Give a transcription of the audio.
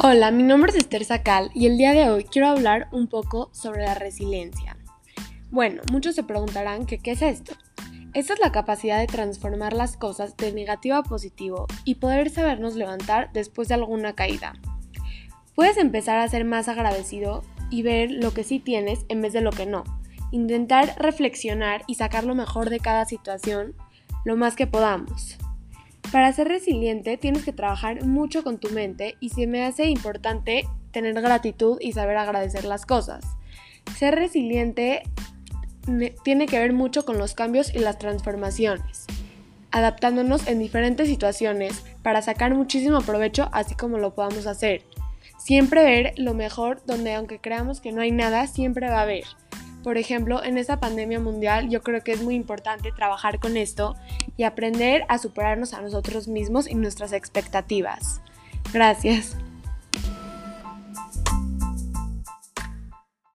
Hola, mi nombre es Esther Sacal y el día de hoy quiero hablar un poco sobre la resiliencia. Bueno, muchos se preguntarán qué es esto. Esta es la capacidad de transformar las cosas de negativo a positivo y poder sabernos levantar después de alguna caída. Puedes empezar a ser más agradecido y ver lo que sí tienes en vez de lo que no. Intentar reflexionar y sacar lo mejor de cada situación lo más que podamos. Para ser resiliente tienes que trabajar mucho con tu mente y se me hace importante tener gratitud y saber agradecer las cosas. Ser resiliente tiene que ver mucho con los cambios y las transformaciones, adaptándonos en diferentes situaciones para sacar muchísimo provecho así como lo podamos hacer. Siempre ver lo mejor donde aunque creamos que no hay nada, siempre va a haber. Por ejemplo, en esta pandemia mundial yo creo que es muy importante trabajar con esto y aprender a superarnos a nosotros mismos y nuestras expectativas. Gracias.